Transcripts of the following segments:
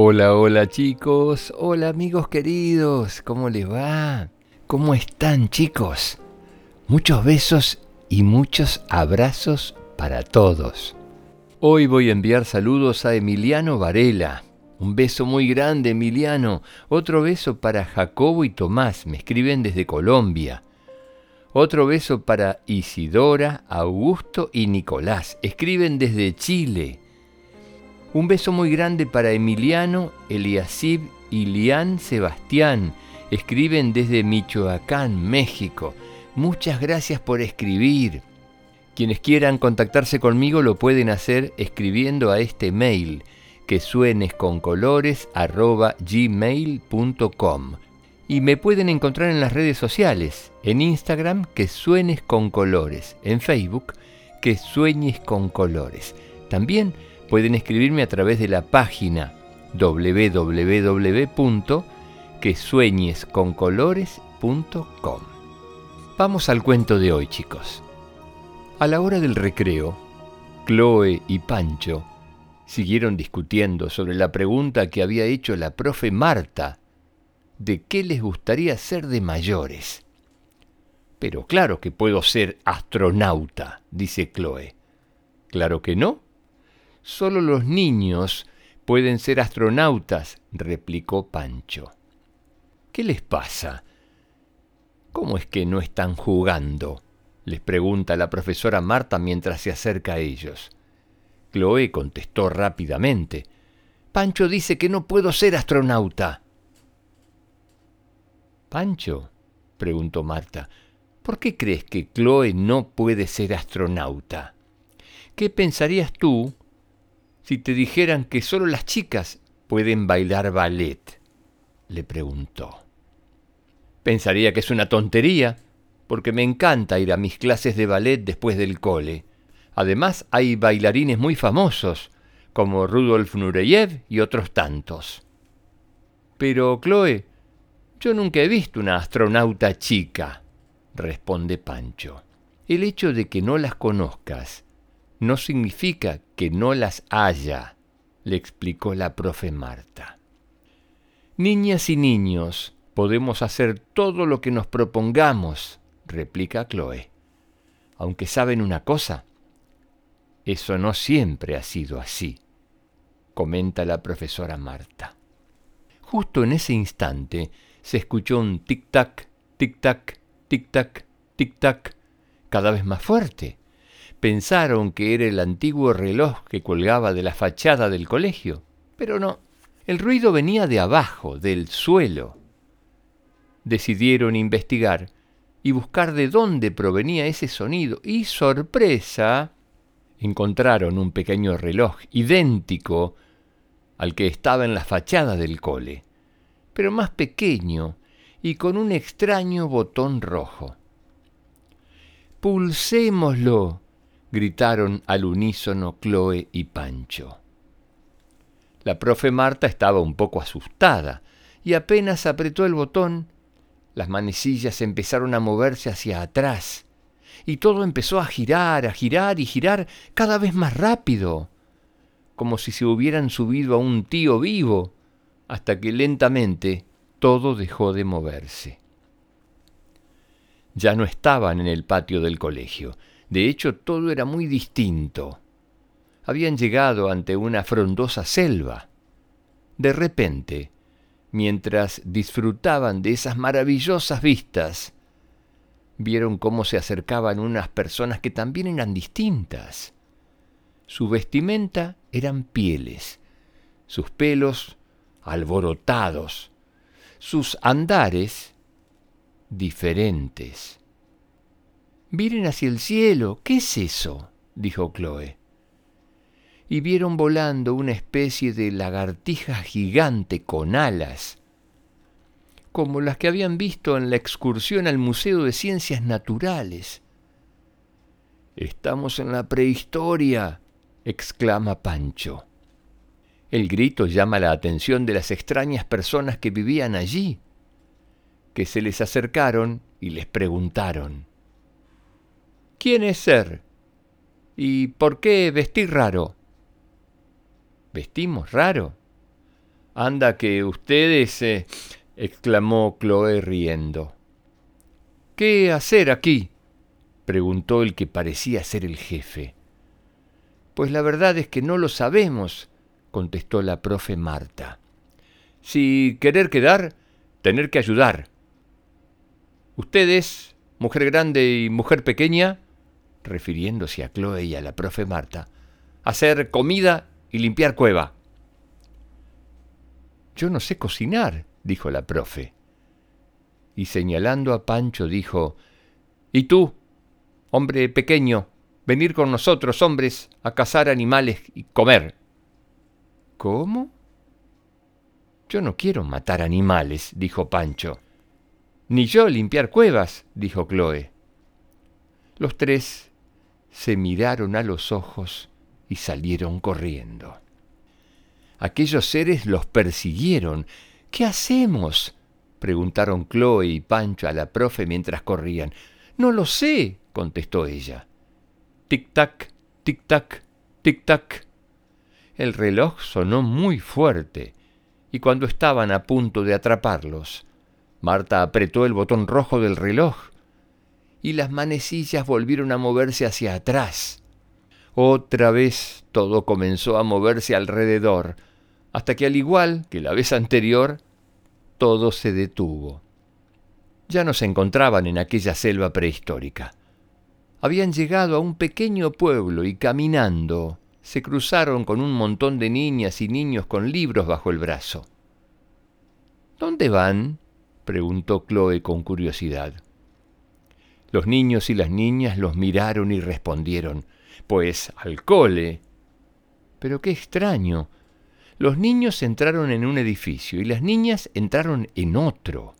Hola, hola chicos, hola amigos queridos, ¿cómo les va? ¿Cómo están chicos? Muchos besos y muchos abrazos para todos. Hoy voy a enviar saludos a Emiliano Varela. Un beso muy grande, Emiliano. Otro beso para Jacobo y Tomás, me escriben desde Colombia. Otro beso para Isidora, Augusto y Nicolás, escriben desde Chile. Un beso muy grande para Emiliano, Eliasib y Lian Sebastián. Escriben desde Michoacán, México. Muchas gracias por escribir. Quienes quieran contactarse conmigo lo pueden hacer escribiendo a este mail que suenes gmail.com y me pueden encontrar en las redes sociales, en Instagram que suenes con colores, en Facebook que sueñes con colores. También pueden escribirme a través de la página www.quesueñesconcolores.com. Vamos al cuento de hoy, chicos. A la hora del recreo, Chloe y Pancho siguieron discutiendo sobre la pregunta que había hecho la profe Marta de qué les gustaría ser de mayores. Pero claro que puedo ser astronauta, dice Chloe. Claro que no, Solo los niños pueden ser astronautas, replicó Pancho. ¿Qué les pasa? ¿Cómo es que no están jugando? les pregunta la profesora Marta mientras se acerca a ellos. Chloe contestó rápidamente. Pancho dice que no puedo ser astronauta. Pancho, preguntó Marta, ¿por qué crees que Chloe no puede ser astronauta? ¿Qué pensarías tú si te dijeran que solo las chicas pueden bailar ballet? le preguntó. Pensaría que es una tontería, porque me encanta ir a mis clases de ballet después del cole. Además, hay bailarines muy famosos, como Rudolf Nureyev y otros tantos. Pero, Chloe, yo nunca he visto una astronauta chica, responde Pancho. El hecho de que no las conozcas no significa que no las haya, le explicó la profe Marta. Niñas y niños, podemos hacer todo lo que nos propongamos, replica Chloe. Aunque saben una cosa, eso no siempre ha sido así, comenta la profesora Marta. Justo en ese instante se escuchó un tic-tac, tic-tac, tic-tac, tic-tac, cada vez más fuerte pensaron que era el antiguo reloj que colgaba de la fachada del colegio, pero no, el ruido venía de abajo, del suelo. Decidieron investigar y buscar de dónde provenía ese sonido y sorpresa, encontraron un pequeño reloj idéntico al que estaba en la fachada del cole, pero más pequeño y con un extraño botón rojo. Pulsémoslo, gritaron al unísono Chloe y Pancho. La profe Marta estaba un poco asustada y apenas apretó el botón, las manecillas empezaron a moverse hacia atrás y todo empezó a girar, a girar y girar cada vez más rápido, como si se hubieran subido a un tío vivo, hasta que lentamente todo dejó de moverse. Ya no estaban en el patio del colegio, de hecho, todo era muy distinto. Habían llegado ante una frondosa selva. De repente, mientras disfrutaban de esas maravillosas vistas, vieron cómo se acercaban unas personas que también eran distintas. Su vestimenta eran pieles, sus pelos alborotados, sus andares diferentes. Miren hacia el cielo. ¿Qué es eso? dijo Chloe. Y vieron volando una especie de lagartija gigante con alas, como las que habían visto en la excursión al Museo de Ciencias Naturales. Estamos en la prehistoria, exclama Pancho. El grito llama la atención de las extrañas personas que vivían allí, que se les acercaron y les preguntaron, ¿Quién es ser? ¿Y por qué vestir raro? ¿Vestimos raro? Anda que ustedes, eh, exclamó Chloe riendo. ¿Qué hacer aquí? preguntó el que parecía ser el jefe. Pues la verdad es que no lo sabemos, contestó la profe Marta. Si querer quedar, tener que ayudar. Ustedes, mujer grande y mujer pequeña, refiriéndose a Chloe y a la profe Marta, hacer comida y limpiar cueva. Yo no sé cocinar, dijo la profe. Y señalando a Pancho dijo, ¿Y tú, hombre pequeño, venir con nosotros, hombres, a cazar animales y comer? ¿Cómo? Yo no quiero matar animales, dijo Pancho. Ni yo limpiar cuevas, dijo Chloe. Los tres se miraron a los ojos y salieron corriendo. Aquellos seres los persiguieron. ¿Qué hacemos? preguntaron Chloe y Pancho a la profe mientras corrían. No lo sé, contestó ella. Tic-tac, tic-tac, tic-tac. El reloj sonó muy fuerte, y cuando estaban a punto de atraparlos, Marta apretó el botón rojo del reloj, y las manecillas volvieron a moverse hacia atrás. Otra vez todo comenzó a moverse alrededor, hasta que al igual que la vez anterior, todo se detuvo. Ya no se encontraban en aquella selva prehistórica. Habían llegado a un pequeño pueblo y caminando se cruzaron con un montón de niñas y niños con libros bajo el brazo. ¿Dónde van? preguntó Chloe con curiosidad. Los niños y las niñas los miraron y respondieron, pues al cole. Pero qué extraño, los niños entraron en un edificio y las niñas entraron en otro.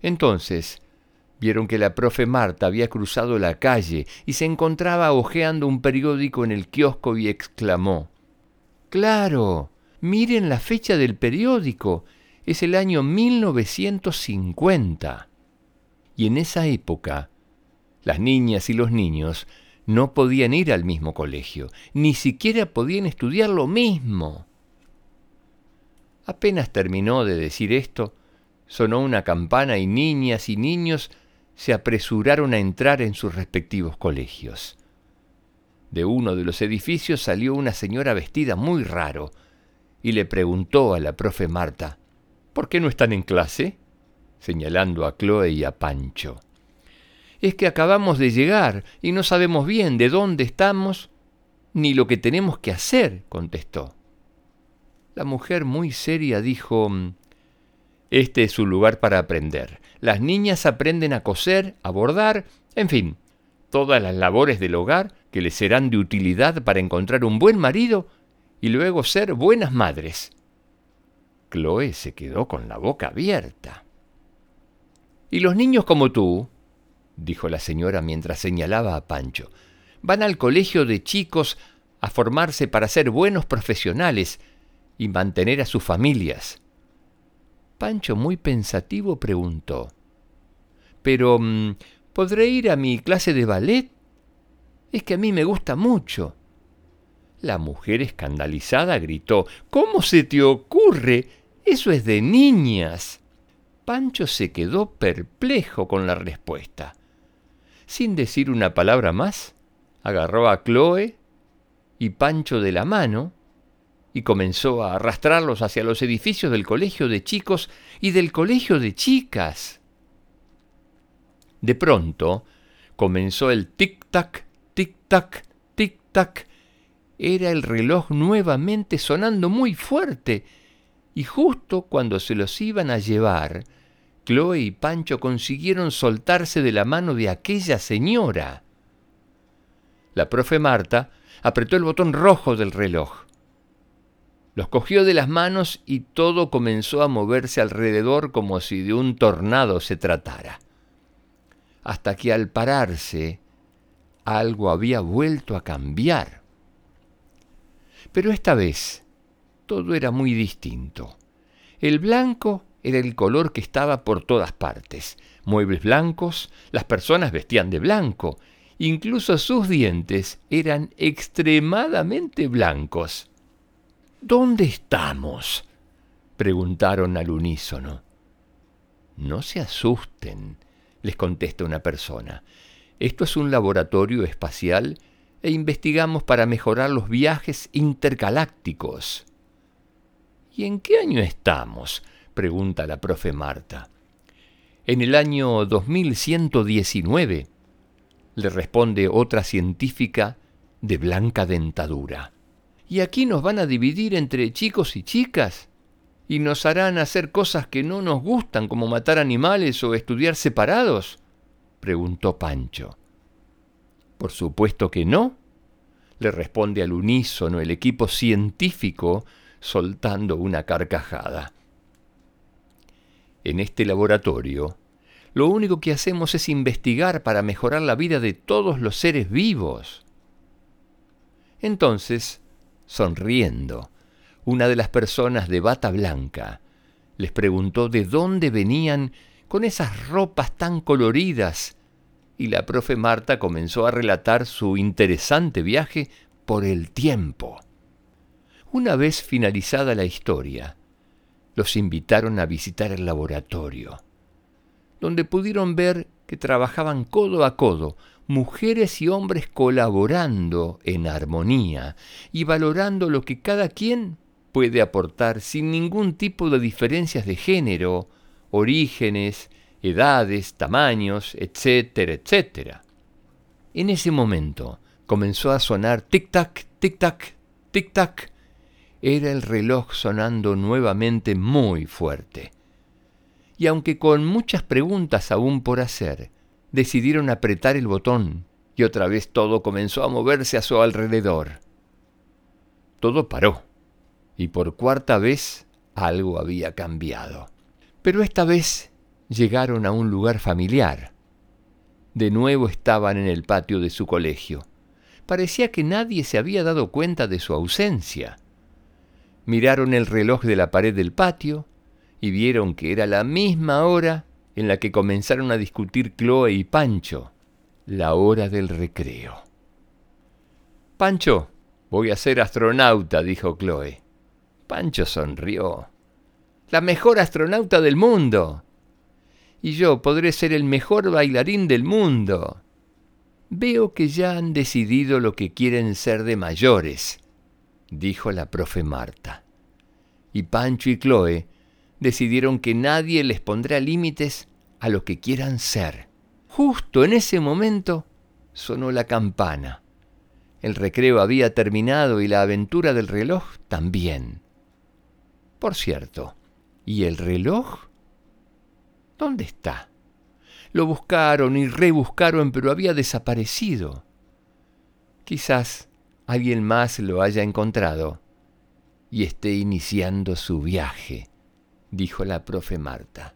Entonces, vieron que la profe Marta había cruzado la calle y se encontraba hojeando un periódico en el kiosco y exclamó, Claro, miren la fecha del periódico, es el año 1950. Y en esa época, las niñas y los niños no podían ir al mismo colegio, ni siquiera podían estudiar lo mismo. Apenas terminó de decir esto, sonó una campana y niñas y niños se apresuraron a entrar en sus respectivos colegios. De uno de los edificios salió una señora vestida muy raro y le preguntó a la profe Marta, ¿por qué no están en clase? señalando a Chloe y a Pancho. Es que acabamos de llegar y no sabemos bien de dónde estamos ni lo que tenemos que hacer, contestó. La mujer muy seria dijo, Este es su lugar para aprender. Las niñas aprenden a coser, a bordar, en fin, todas las labores del hogar que les serán de utilidad para encontrar un buen marido y luego ser buenas madres. Chloe se quedó con la boca abierta. ¿Y los niños como tú? Dijo la señora mientras señalaba a Pancho. Van al colegio de chicos a formarse para ser buenos profesionales y mantener a sus familias. Pancho, muy pensativo, preguntó, ¿Pero mm, podré ir a mi clase de ballet? Es que a mí me gusta mucho. La mujer escandalizada gritó, ¿Cómo se te ocurre? Eso es de niñas. Pancho se quedó perplejo con la respuesta. Sin decir una palabra más, agarró a Chloe y Pancho de la mano y comenzó a arrastrarlos hacia los edificios del colegio de chicos y del colegio de chicas. De pronto comenzó el tic-tac, tic-tac, tic-tac. Era el reloj nuevamente sonando muy fuerte, y justo cuando se los iban a llevar, Chloe y Pancho consiguieron soltarse de la mano de aquella señora. La profe Marta apretó el botón rojo del reloj. Los cogió de las manos y todo comenzó a moverse alrededor como si de un tornado se tratara. Hasta que al pararse, algo había vuelto a cambiar. Pero esta vez todo era muy distinto. El blanco era el color que estaba por todas partes. Muebles blancos, las personas vestían de blanco, incluso sus dientes eran extremadamente blancos. ¿Dónde estamos? preguntaron al unísono. No se asusten, les contesta una persona. Esto es un laboratorio espacial e investigamos para mejorar los viajes intergalácticos. ¿Y en qué año estamos? Pregunta la profe Marta. En el año 2119, le responde otra científica de blanca dentadura. ¿Y aquí nos van a dividir entre chicos y chicas? ¿Y nos harán hacer cosas que no nos gustan, como matar animales o estudiar separados? preguntó Pancho. Por supuesto que no, le responde al unísono el equipo científico soltando una carcajada. En este laboratorio, lo único que hacemos es investigar para mejorar la vida de todos los seres vivos. Entonces, sonriendo, una de las personas de bata blanca les preguntó de dónde venían con esas ropas tan coloridas y la profe Marta comenzó a relatar su interesante viaje por el tiempo. Una vez finalizada la historia, los invitaron a visitar el laboratorio, donde pudieron ver que trabajaban codo a codo mujeres y hombres colaborando en armonía y valorando lo que cada quien puede aportar sin ningún tipo de diferencias de género, orígenes, edades, tamaños, etcétera, etcétera. En ese momento comenzó a sonar tic-tac, tic-tac, tic-tac. Era el reloj sonando nuevamente muy fuerte. Y aunque con muchas preguntas aún por hacer, decidieron apretar el botón y otra vez todo comenzó a moverse a su alrededor. Todo paró y por cuarta vez algo había cambiado. Pero esta vez llegaron a un lugar familiar. De nuevo estaban en el patio de su colegio. Parecía que nadie se había dado cuenta de su ausencia. Miraron el reloj de la pared del patio y vieron que era la misma hora en la que comenzaron a discutir Chloe y Pancho, la hora del recreo. Pancho, voy a ser astronauta, dijo Chloe. Pancho sonrió. La mejor astronauta del mundo y yo podré ser el mejor bailarín del mundo. Veo que ya han decidido lo que quieren ser de mayores, dijo la profe Marta. Y Pancho y Chloe decidieron que nadie les pondrá límites a lo que quieran ser. Justo en ese momento sonó la campana. El recreo había terminado y la aventura del reloj también. Por cierto, ¿y el reloj? ¿Dónde está? Lo buscaron y rebuscaron, pero había desaparecido. Quizás alguien más lo haya encontrado y esté iniciando su viaje, dijo la profe Marta.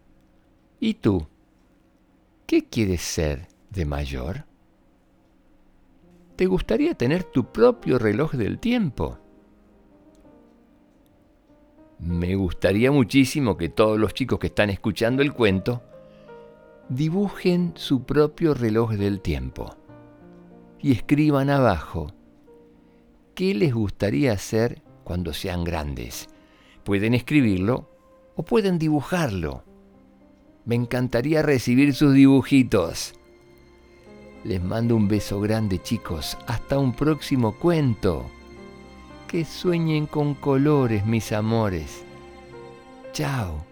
¿Y tú? ¿Qué quieres ser de mayor? ¿Te gustaría tener tu propio reloj del tiempo? Me gustaría muchísimo que todos los chicos que están escuchando el cuento dibujen su propio reloj del tiempo y escriban abajo qué les gustaría hacer cuando sean grandes. Pueden escribirlo o pueden dibujarlo. Me encantaría recibir sus dibujitos. Les mando un beso grande chicos. Hasta un próximo cuento que sueñen con colores, mis amores. Chao.